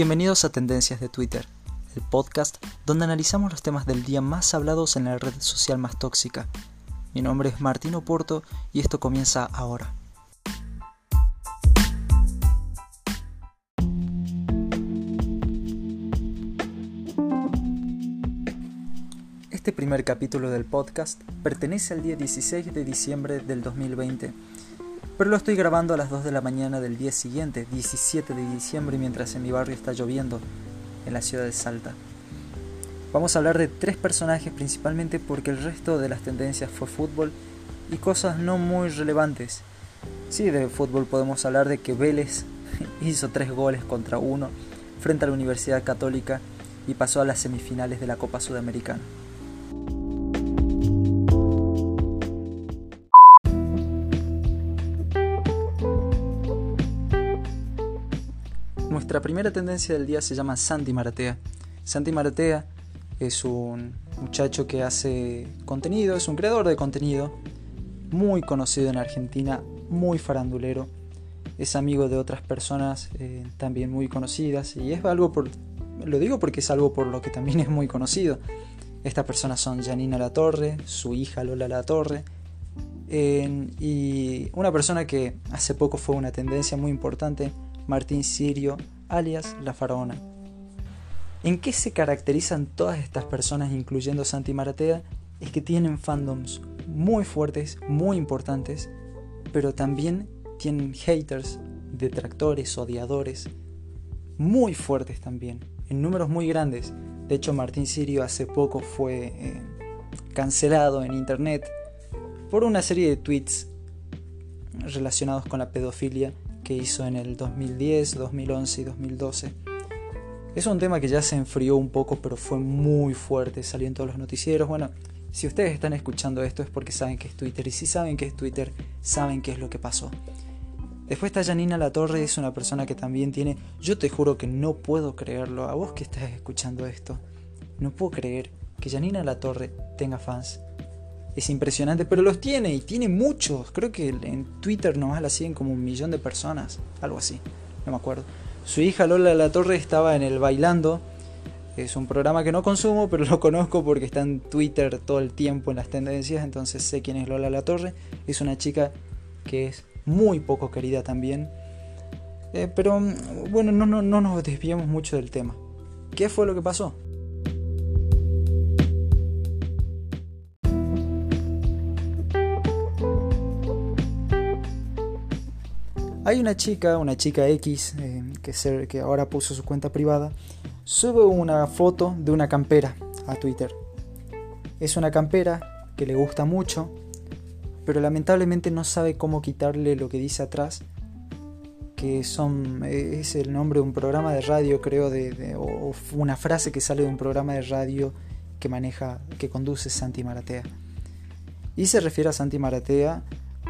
Bienvenidos a Tendencias de Twitter, el podcast donde analizamos los temas del día más hablados en la red social más tóxica. Mi nombre es Martín Oporto y esto comienza ahora. Este primer capítulo del podcast pertenece al día 16 de diciembre del 2020 pero lo estoy grabando a las 2 de la mañana del día siguiente, 17 de diciembre, mientras en mi barrio está lloviendo, en la ciudad de Salta. Vamos a hablar de tres personajes principalmente porque el resto de las tendencias fue fútbol y cosas no muy relevantes. Sí, de fútbol podemos hablar de que Vélez hizo tres goles contra uno frente a la Universidad Católica y pasó a las semifinales de la Copa Sudamericana. Nuestra primera tendencia del día se llama Santi Maratea. Santi Maratea es un muchacho que hace contenido, es un creador de contenido muy conocido en Argentina, muy farandulero. Es amigo de otras personas eh, también muy conocidas y es algo por lo digo porque es algo por lo que también es muy conocido. Estas personas son Janina Latorre, su hija Lola Latorre, y una persona que hace poco fue una tendencia muy importante Martín Sirio, alias La Faraona. ¿En qué se caracterizan todas estas personas, incluyendo Santi Maratea? Es que tienen fandoms muy fuertes, muy importantes, pero también tienen haters, detractores, odiadores, muy fuertes también, en números muy grandes. De hecho, Martín Sirio hace poco fue eh, cancelado en internet por una serie de tweets relacionados con la pedofilia que hizo en el 2010, 2011 y 2012. Es un tema que ya se enfrió un poco, pero fue muy fuerte, salió en todos los noticieros. Bueno, si ustedes están escuchando esto es porque saben que es Twitter, y si saben que es Twitter, saben qué es lo que pasó. Después está Janina Latorre, es una persona que también tiene... Yo te juro que no puedo creerlo, a vos que estás escuchando esto, no puedo creer que Janina Latorre tenga fans es impresionante, pero los tiene y tiene muchos. Creo que en Twitter nomás la siguen como un millón de personas, algo así, no me acuerdo. Su hija Lola La Torre estaba en el Bailando. Es un programa que no consumo, pero lo conozco porque está en Twitter todo el tiempo en las tendencias, entonces sé quién es Lola La Torre. Es una chica que es muy poco querida también. Eh, pero bueno, no, no, no nos desviamos mucho del tema. ¿Qué fue lo que pasó? Hay una chica, una chica X, eh, que, ahora puso su cuenta privada, sube una foto de una campera a Twitter. Es una campera que le gusta mucho, pero lamentablemente no sabe cómo quitarle lo que dice atrás, que son es el nombre de un programa de radio, creo, o una frase que sale de un programa de radio que maneja, que conduce Santi Maratea. Y se refiere a Santi Maratea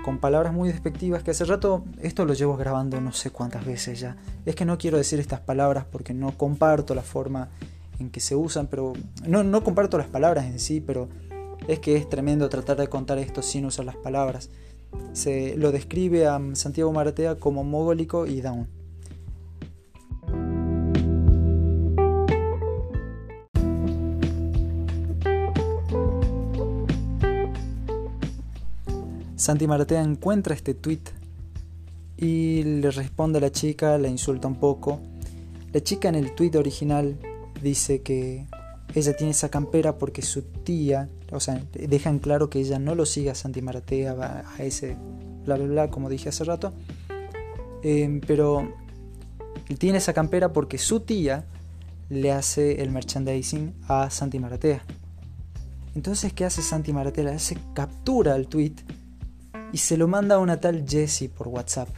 con palabras muy despectivas que hace rato esto lo llevo grabando no sé cuántas veces ya. Es que no quiero decir estas palabras porque no comparto la forma en que se usan, pero no, no comparto las palabras en sí, pero es que es tremendo tratar de contar esto sin usar las palabras. Se lo describe a Santiago Maratea como mogólico y down. Santi Maratea encuentra este tweet y le responde a la chica, la insulta un poco. La chica en el tweet original dice que ella tiene esa campera porque su tía, o sea, dejan claro que ella no lo sigue a Santi Maratea, va a ese bla bla bla, como dije hace rato. Em, pero tiene esa campera porque su tía le hace el merchandising a Santi Maratea. Entonces, ¿qué hace Santi Maratea? Le hace captura el tweet y se lo manda a una tal Jessie por WhatsApp.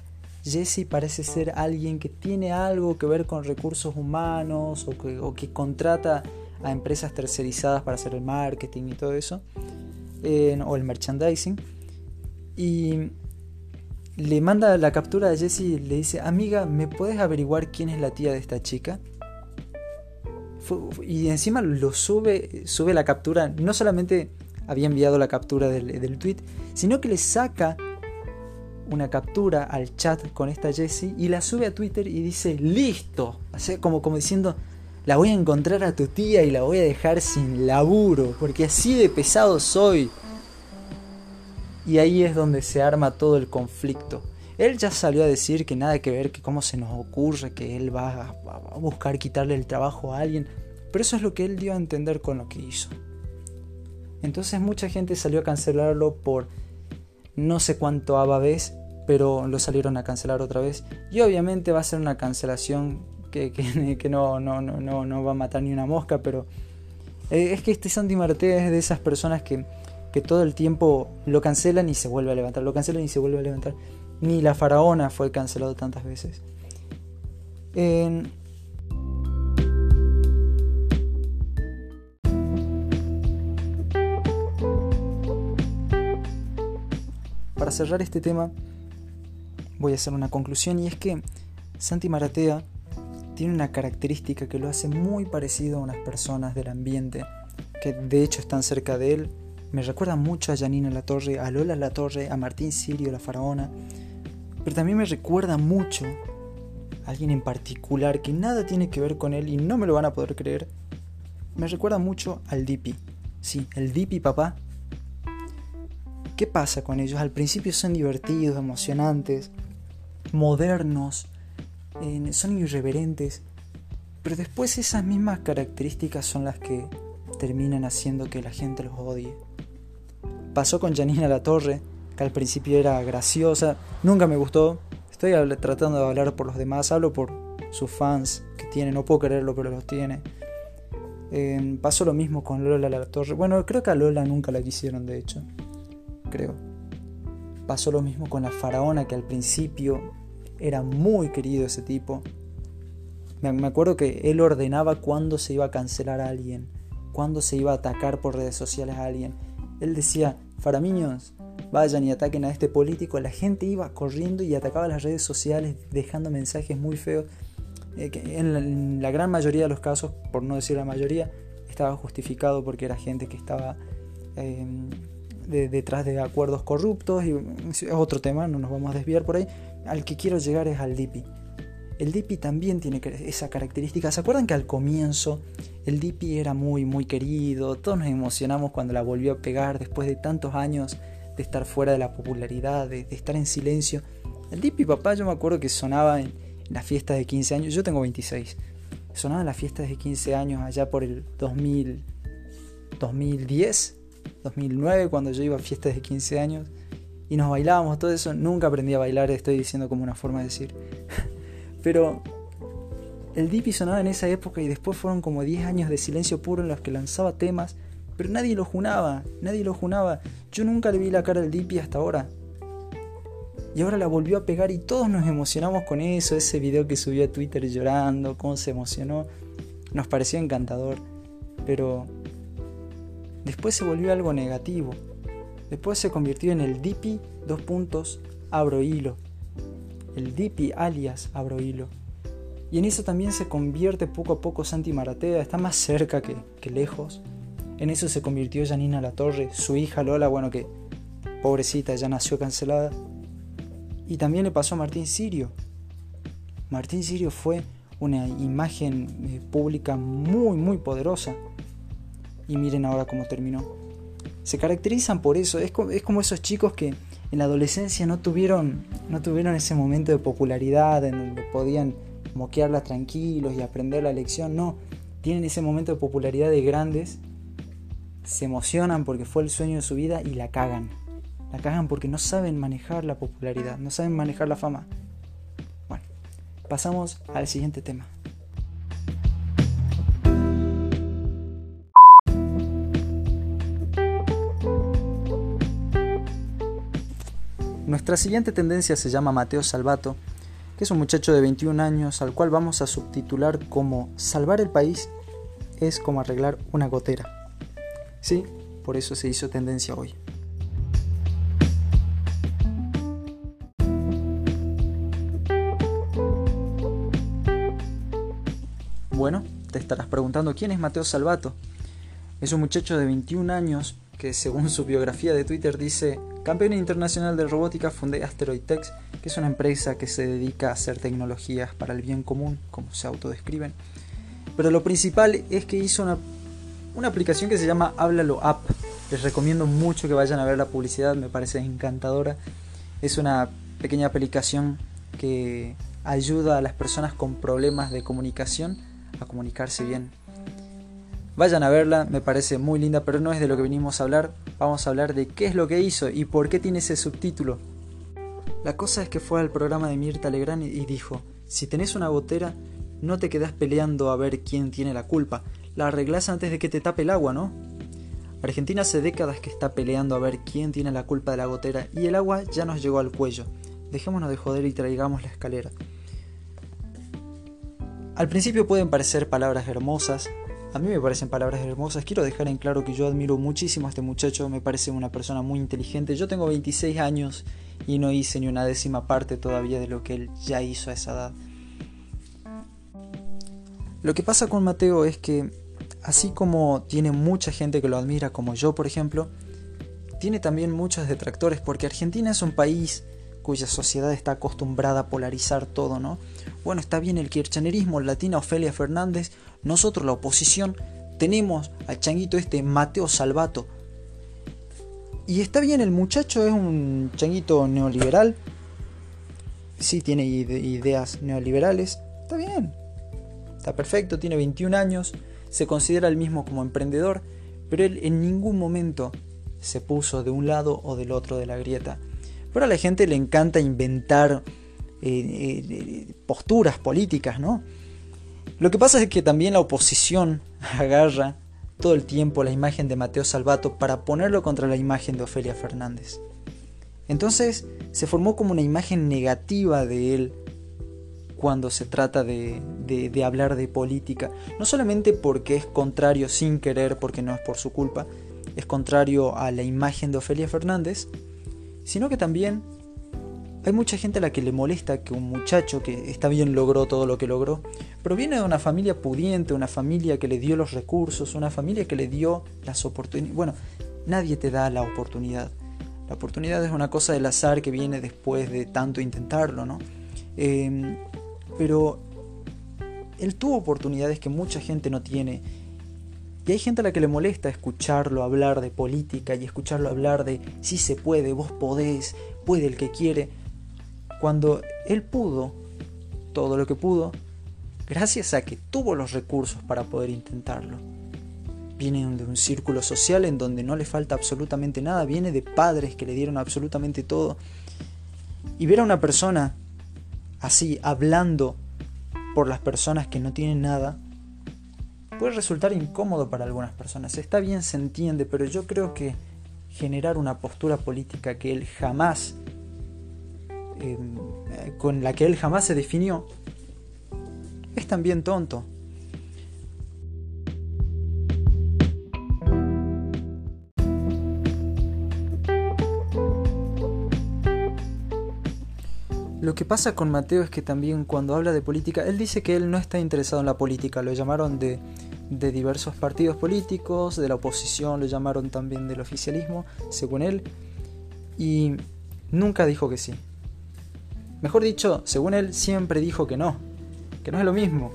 Jessie parece ser alguien que tiene algo que ver con recursos humanos o que, contrata a empresas tercerizadas para hacer el marketing y todo eso, o el merchandising. Y le manda la captura a Jessie y le dice, amiga, ¿me puedes averiguar quién es la tía de esta chica? Y encima lo sube, sube la captura, no solamente había enviado la captura del, tweet, sino que le saca una captura al chat con esta Jessie y la sube a Twitter y dice, listo. O como, como diciendo, la voy a encontrar a tu tía y la voy a dejar sin laburo, porque así de pesado soy. Y ahí es donde se arma todo el conflicto. Él ya salió a decir que nada que ver, que cómo se nos ocurre, que él va a, buscar quitarle el trabajo a alguien. Pero eso es lo que él dio a entender con lo que hizo. Entonces mucha gente salió a cancelarlo por no sé cuánto aba vez, pero lo salieron a cancelar otra vez. Y obviamente va a ser una cancelación que, no, va a matar ni una mosca, pero eh, es que este Santi Marte es de esas personas que, que todo el tiempo lo cancelan y se vuelve a levantar, lo cancelan y se vuelve a levantar. Ni la faraona fue cancelado tantas veces. Para cerrar este tema, voy a hacer una conclusión y es que Santi Maratea tiene una característica que lo hace muy parecido a unas personas del ambiente que de hecho están cerca de él. Me recuerda mucho a Janina La Torre, a Lola La Torre, a Martín Sirio, la faraona. Pero también me recuerda mucho a alguien en particular que nada tiene que ver con él y no me lo van a poder creer. Me recuerda mucho al Dipi. Sí, el Dipi papá ¿Qué pasa con ellos? Al principio son divertidos, emocionantes, modernos, son irreverentes, pero después esas mismas características son las que terminan haciendo que la gente los odie. Pasó con Janina La Torre, que al principio era graciosa, nunca me gustó. Estoy tratando de hablar por los demás, hablo por sus fans que tiene, no puedo creerlo, pero los tiene. Eh, pasó lo mismo con Lola La Torre. Bueno, creo que a Lola nunca la quisieron, de hecho creo. Pasó lo mismo con la faraona, que al principio era muy querido ese tipo. Me acuerdo que él ordenaba cuándo se iba a cancelar a alguien, cuándo se iba a atacar por redes sociales a alguien. Él decía, faramiños, vayan y ataquen a este político. La gente iba corriendo y atacaba las redes sociales dejando mensajes muy feos. Eh, en la, gran mayoría de los casos, por no decir la mayoría, estaba justificado porque era gente que estaba em, detrás de acuerdos corruptos, y es otro tema, no nos vamos a desviar por ahí. Al que quiero llegar es al DIPI. El DIPI también tiene esa característica. ¿Se acuerdan que al comienzo el DIPI era muy, muy querido? Todos nos emocionamos cuando la volvió a pegar después de tantos años de estar fuera de la popularidad, de, estar en silencio. El DIPI, papá, yo me acuerdo que sonaba en, las fiestas de 15 años. Yo tengo 26. Sonaba en las fiestas de 15 años allá por el 2000, 2010 2009 cuando yo iba a fiestas de 15 años y nos bailábamos, todo eso. Nunca aprendí a bailar, estoy diciendo como una forma de decir. Pero el Dipi sonaba en esa época y después fueron como 10 años de silencio puro en los que lanzaba temas, pero nadie lo junaba, nadie lo junaba. Yo nunca le vi la cara al Dipi hasta ahora. Y ahora la volvió a pegar y todos nos emocionamos con eso, ese video que subió a Twitter llorando, cómo se emocionó. Nos pareció encantador, pero Después se volvió algo negativo. Después se convirtió en el Dipi, dos puntos, abro hilo. El Dipi alias abro hilo. Y en eso también se convierte poco a poco Santi Maratea, está más cerca que, que lejos. En eso se convirtió Janina La Torre, su hija Lola, bueno que pobrecita ya nació cancelada. Y también le pasó a Martín Sirio. Martín Sirio fue una imagen eh, pública muy muy poderosa y miren ahora cómo terminó. Se caracterizan por eso, es como, esos chicos que en la adolescencia no tuvieron, no tuvieron ese momento de popularidad en donde podían moquearla tranquilos y aprender la lección, no, tienen ese momento de popularidad de grandes, se emocionan porque fue el sueño de su vida y la cagan. La cagan porque no saben manejar la popularidad, no saben manejar la fama. Bueno, pasamos al siguiente tema. Nuestra siguiente tendencia se llama Mateo Salvato, que es un muchacho de 21 años al cual vamos a subtitular como Salvar el país es como arreglar una gotera. Sí, por eso se hizo tendencia hoy. Bueno, te estarás preguntando quién es Mateo Salvato. Es un muchacho de 21 años que según su biografía de Twitter dice campeón internacional de robótica, fundé Asteroidtex, que es una empresa que se dedica a hacer tecnologías para el bien común, como se autodescriben. Pero lo principal es que hizo una, una aplicación que se llama Háblalo App. Les recomiendo mucho que vayan a ver la publicidad, me parece encantadora. Es una pequeña aplicación que ayuda a las personas con problemas de comunicación a comunicarse bien. Vayan a verla, me parece muy linda, pero no es de lo que venimos a hablar. Vamos a hablar de qué es lo que hizo y por qué tiene ese subtítulo. La cosa es que fue al programa de Mirta Legrand y dijo, si tenés una gotera, no te quedás peleando a ver quién tiene la culpa, la arreglás antes de que te tape el agua, ¿no? Argentina hace décadas que está peleando a ver quién tiene la culpa de la gotera y el agua ya nos llegó al cuello. Dejémonos de joder y traigamos la escalera. Al principio pueden parecer palabras hermosas, a mí me parecen palabras hermosas. Quiero dejar en claro que yo admiro muchísimo a este muchacho, me parece una persona muy inteligente. Yo tengo 26 años y no hice ni una décima parte todavía de lo que él ya hizo a esa edad. Lo que pasa con Mateo es que, así como tiene mucha gente que lo admira, como yo por ejemplo, tiene también muchos detractores, porque Argentina es un país cuya sociedad está acostumbrada a polarizar todo, ¿no? Bueno, está bien el kirchnerismo, latina Ofelia Fernández, nosotros la oposición tenemos al changuito este Mateo Salvato. Y está bien, el muchacho es un changuito neoliberal, sí tiene ideas neoliberales, está bien, está perfecto, tiene 21 años, se considera el mismo como emprendedor, pero él en ningún momento se puso de un lado o del otro de la grieta. Pero a la gente le encanta inventar eh, eh, posturas políticas, ¿no? Lo que pasa es que también la oposición agarra todo el tiempo la imagen de Mateo Salvato para ponerlo contra la imagen de Ofelia Fernández. Entonces se formó como una imagen negativa de él cuando se trata de, hablar de política. No solamente porque es contrario sin querer, porque no es por su culpa, es contrario a la imagen de Ofelia Fernández, sino que también hay mucha gente a la que le molesta que un muchacho que está bien logró todo lo que logró, proviene de una familia pudiente, una familia que le dio los recursos, una familia que le dio las oportunidades. Bueno, nadie te da la oportunidad. La oportunidad es una cosa del azar que viene después de tanto intentarlo, ¿no? Em, pero él tuvo oportunidades que mucha gente no tiene y hay gente a la que le molesta escucharlo hablar de política y escucharlo hablar de si se puede, vos podés, puede el que quiere. Cuando él pudo todo lo que pudo, gracias a que tuvo los recursos para poder intentarlo. Viene de un círculo social en donde no le falta absolutamente nada, viene de padres que le dieron absolutamente todo. Y ver a una persona así hablando por las personas que no tienen nada, puede resultar incómodo para algunas personas. Está bien, se entiende, pero yo creo que generar una postura política que él jamás, em, con la que él jamás se definió, es también tonto. Lo que pasa con Mateo es que también cuando habla de política, él dice que él no está interesado en la política, lo llamaron de, de diversos partidos políticos, de la oposición, lo llamaron también del oficialismo, según él, y nunca dijo que sí. Mejor dicho, según él, siempre dijo que no, que no es lo mismo.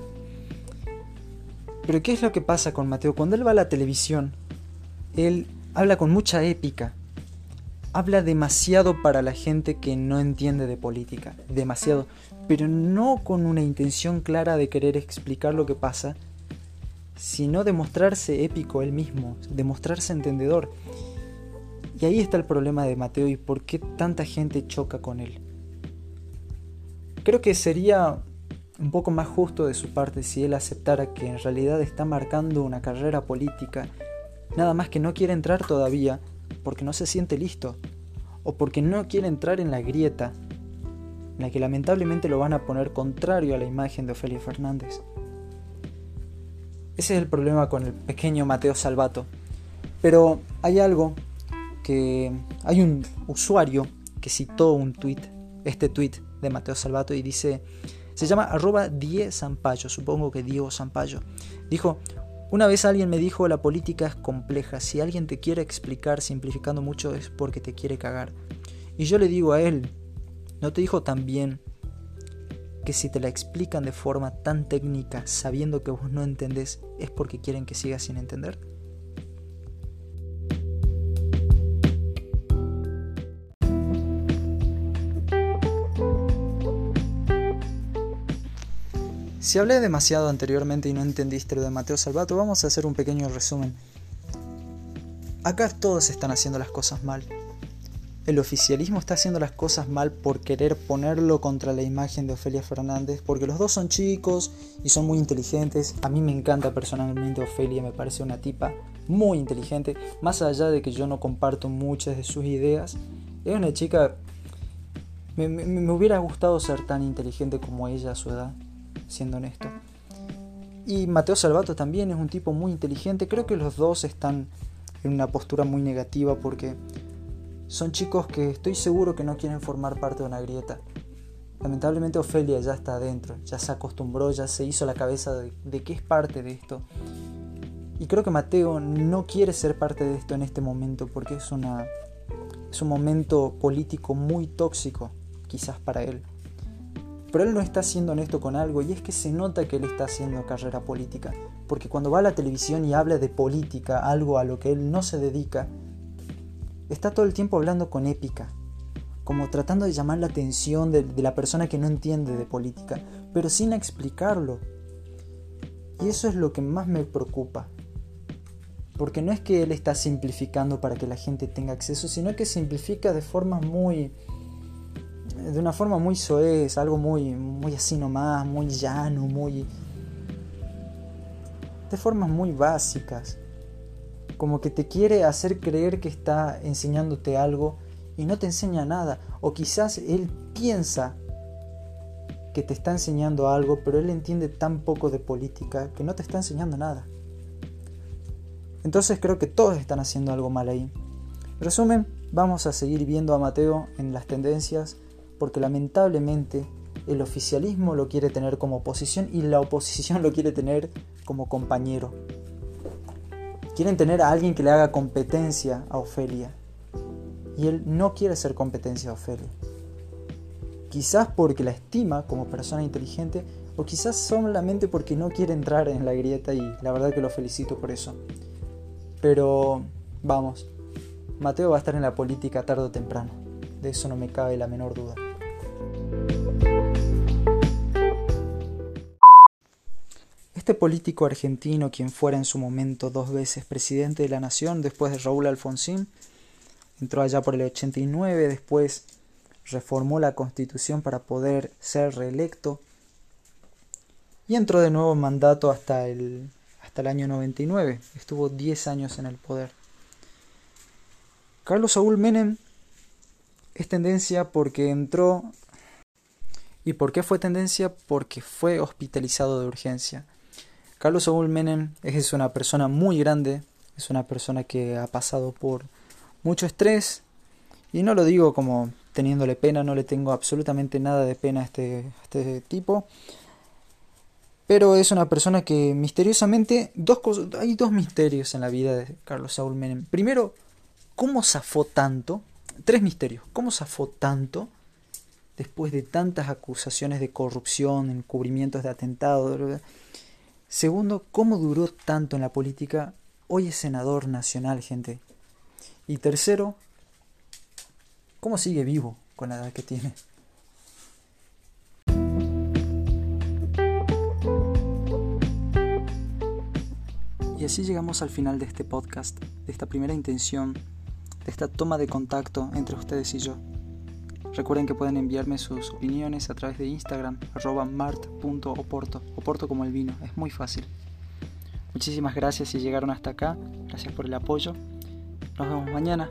Pero ¿qué es lo que pasa con Mateo? Cuando él va a la televisión, él habla con mucha épica, habla demasiado para la gente que no entiende de política, demasiado, pero no con una intención clara de querer explicar lo que pasa, sino de mostrarse épico él mismo, de mostrarse entendedor. Y ahí está el problema de Mateo y por qué tanta gente choca con él. Creo que sería un poco más justo de su parte si él aceptara que en realidad está marcando una carrera política, nada más que no quiere entrar todavía porque no se siente listo, o porque no quiere entrar en la grieta, en la que lamentablemente lo van a poner contrario a la imagen de Ofelia Fernández. Ese es el problema con el pequeño Mateo Salvato. Pero hay algo que hay un usuario que citó un tweet, este tweet de Mateo Salvato y dice, se llama arroba Die supongo que Diego Sampaio. Dijo, Una vez alguien me dijo la política es compleja, si alguien te quiere explicar simplificando mucho es porque te quiere cagar. Y yo le digo a él, ¿no te dijo también que si te la explican de forma tan técnica sabiendo que vos no entendés es porque quieren que sigas sin entender? Si hablé demasiado anteriormente y no entendiste lo de Mateo Salvato, vamos a hacer un pequeño resumen. Acá todos están haciendo las cosas mal. El oficialismo está haciendo las cosas mal por querer ponerlo contra la imagen de Ofelia Fernández, porque los dos son chicos y son muy inteligentes. A mí me encanta personalmente Ofelia, me parece una tipa muy inteligente, más allá de que yo no comparto muchas de sus ideas. Es una chica... Me, me hubiera gustado ser tan inteligente como ella a su edad siendo honesto. Y Mateo Salvato también es un tipo muy inteligente. Creo que los dos están en una postura muy negativa porque son chicos que estoy seguro que no quieren formar parte de una grieta. Lamentablemente Ofelia ya está adentro, ya se acostumbró, ya se hizo la cabeza de, de que es parte de esto. Y creo que Mateo no quiere ser parte de esto en este momento porque es, una, es un momento político muy tóxico, quizás para él. Pero él no está siendo honesto con algo y es que se nota que él está haciendo carrera política. Porque cuando va a la televisión y habla de política, algo a lo que él no se dedica, está todo el tiempo hablando con épica. Como tratando de llamar la atención de, la persona que no entiende de política, pero sin explicarlo. Y eso es lo que más me preocupa. Porque no es que él está simplificando para que la gente tenga acceso, sino que simplifica de forma muy de una forma muy soez, algo muy, muy así nomás, muy llano, muy... de formas muy básicas. Como que te quiere hacer creer que está enseñándote algo y no te enseña nada. O quizás él piensa que te está enseñando algo, pero él entiende tan poco de política que no te está enseñando nada. Entonces creo que todos están haciendo algo mal ahí. resumen, vamos a seguir viendo a Mateo en las tendencias porque lamentablemente el oficialismo lo quiere tener como oposición y la oposición lo quiere tener como compañero. Quieren tener a alguien que le haga competencia a Ofelia. Y él no quiere ser competencia a Ofelia. Quizás porque la estima como persona inteligente o quizás solamente porque no quiere entrar en la grieta y la verdad que lo felicito por eso. Pero vamos, Mateo va a estar en la política tarde o temprano. De eso no me cabe la menor duda. Este político argentino, quien fuera en su momento dos veces presidente de la nación después de Raúl Alfonsín, entró allá por el 89, después reformó la constitución para poder ser reelecto y entró de nuevo en mandato hasta el, hasta el año 99. Estuvo 10 años en el poder. Carlos Saúl Menem es tendencia porque entró ¿Y por qué fue tendencia? Porque fue hospitalizado de urgencia. Carlos Saúl Menem es una persona muy grande, es una persona que ha pasado por mucho estrés y no lo digo como teniéndole pena, no le tengo absolutamente nada de pena a este, este tipo. Pero es una persona que misteriosamente, dos hay dos misterios en la vida de Carlos Saúl Menem. Primero, ¿cómo zafó tanto? Tres misterios. ¿Cómo zafó tanto después de tantas acusaciones de corrupción, encubrimientos de atentado? Segundo, ¿cómo duró tanto en la política? Hoy es senador nacional, gente. Y tercero, ¿cómo sigue vivo con la edad que tiene? Y así llegamos al final de este podcast, de esta primera intención, de esta toma de contacto entre ustedes y yo. Recuerden que pueden enviarme sus opiniones a través de Instagram, arroba mart.oporto, oporto como el vino, es muy fácil. Muchísimas gracias si llegaron hasta acá, gracias por el apoyo. Nos vemos mañana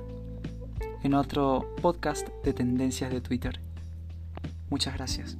en otro podcast de tendencias de Twitter. Muchas gracias.